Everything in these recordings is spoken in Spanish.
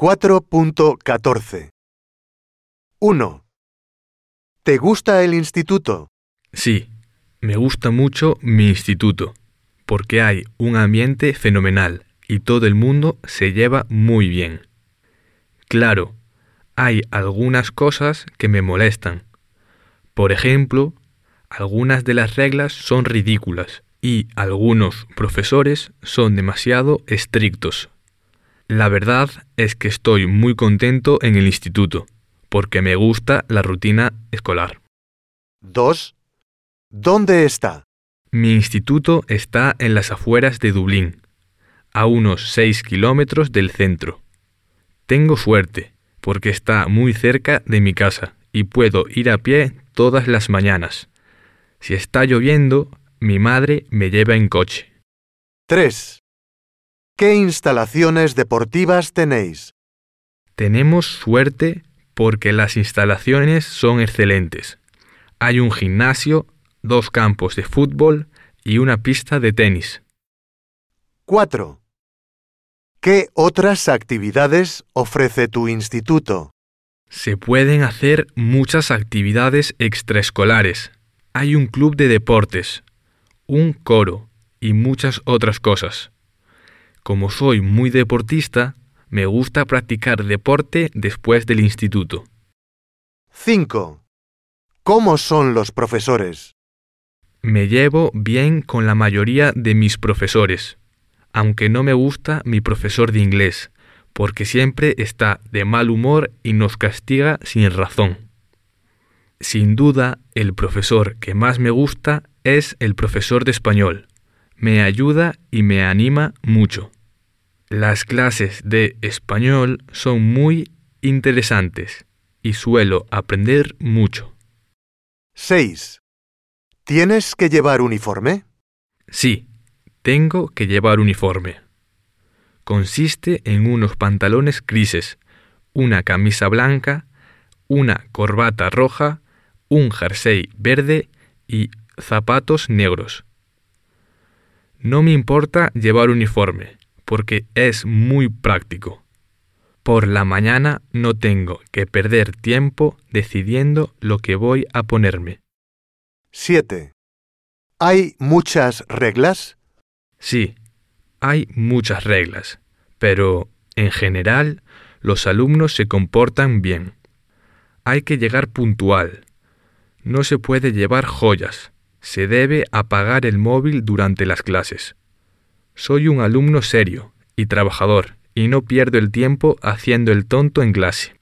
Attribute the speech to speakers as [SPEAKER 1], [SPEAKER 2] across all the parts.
[SPEAKER 1] 4.14 1. ¿Te gusta el instituto?
[SPEAKER 2] Sí, me gusta mucho mi instituto, porque hay un ambiente fenomenal y todo el mundo se lleva muy bien. Claro, hay algunas cosas que me molestan. Por ejemplo, algunas de las reglas son ridículas y algunos profesores son demasiado estrictos. La verdad es que estoy muy contento en el instituto, porque me gusta la rutina escolar.
[SPEAKER 1] 2. ¿Dónde está?
[SPEAKER 2] Mi instituto está en las afueras de Dublín, a unos 6 kilómetros del centro. Tengo suerte, porque está muy cerca de mi casa y puedo ir a pie todas las mañanas. Si está lloviendo, mi madre me lleva en coche.
[SPEAKER 1] 3. ¿Qué instalaciones deportivas tenéis?
[SPEAKER 2] Tenemos suerte porque las instalaciones son excelentes. Hay un gimnasio, dos campos de fútbol y una pista de tenis.
[SPEAKER 1] 4. ¿Qué otras actividades ofrece tu instituto?
[SPEAKER 2] Se pueden hacer muchas actividades extraescolares. Hay un club de deportes, un coro y muchas otras cosas. Como soy muy deportista, me gusta practicar deporte después del instituto.
[SPEAKER 1] 5. ¿Cómo son los profesores?
[SPEAKER 2] Me llevo bien con la mayoría de mis profesores, aunque no me gusta mi profesor de inglés, porque siempre está de mal humor y nos castiga sin razón. Sin duda, el profesor que más me gusta es el profesor de español. Me ayuda y me anima mucho. Las clases de español son muy interesantes y suelo aprender mucho.
[SPEAKER 1] 6. ¿Tienes que llevar uniforme?
[SPEAKER 2] Sí, tengo que llevar uniforme. Consiste en unos pantalones grises, una camisa blanca, una corbata roja, un jersey verde y zapatos negros. No me importa llevar uniforme, porque es muy práctico. Por la mañana no tengo que perder tiempo decidiendo lo que voy a ponerme.
[SPEAKER 1] 7. ¿Hay muchas reglas?
[SPEAKER 2] Sí, hay muchas reglas, pero en general los alumnos se comportan bien. Hay que llegar puntual. No se puede llevar joyas. Se debe apagar el móvil durante las clases. Soy un alumno serio y trabajador y no pierdo el tiempo haciendo el tonto en clase.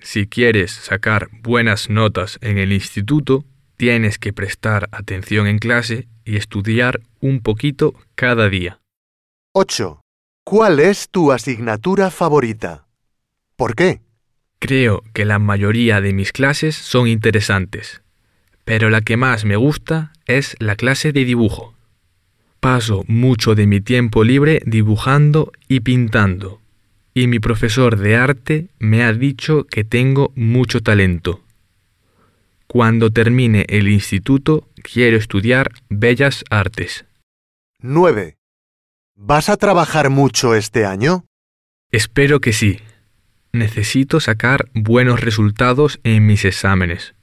[SPEAKER 2] Si quieres sacar buenas notas en el instituto, tienes que prestar atención en clase y estudiar un poquito cada día.
[SPEAKER 1] 8. ¿Cuál es tu asignatura favorita? ¿Por qué?
[SPEAKER 2] Creo que la mayoría de mis clases son interesantes, pero la que más me gusta es la clase de dibujo. Paso mucho de mi tiempo libre dibujando y pintando, y mi profesor de arte me ha dicho que tengo mucho talento. Cuando termine el instituto quiero estudiar bellas artes.
[SPEAKER 1] 9. ¿Vas a trabajar mucho este año?
[SPEAKER 2] Espero que sí. Necesito sacar buenos resultados en mis exámenes.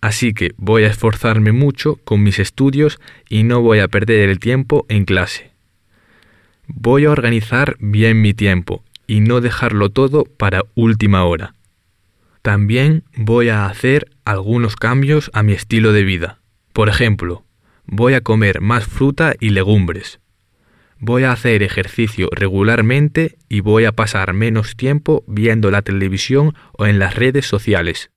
[SPEAKER 2] Así que voy a esforzarme mucho con mis estudios y no voy a perder el tiempo en clase. Voy a organizar bien mi tiempo y no dejarlo todo para última hora. También voy a hacer algunos cambios a mi estilo de vida. Por ejemplo, voy a comer más fruta y legumbres. Voy a hacer ejercicio regularmente y voy a pasar menos tiempo viendo la televisión o en las redes sociales.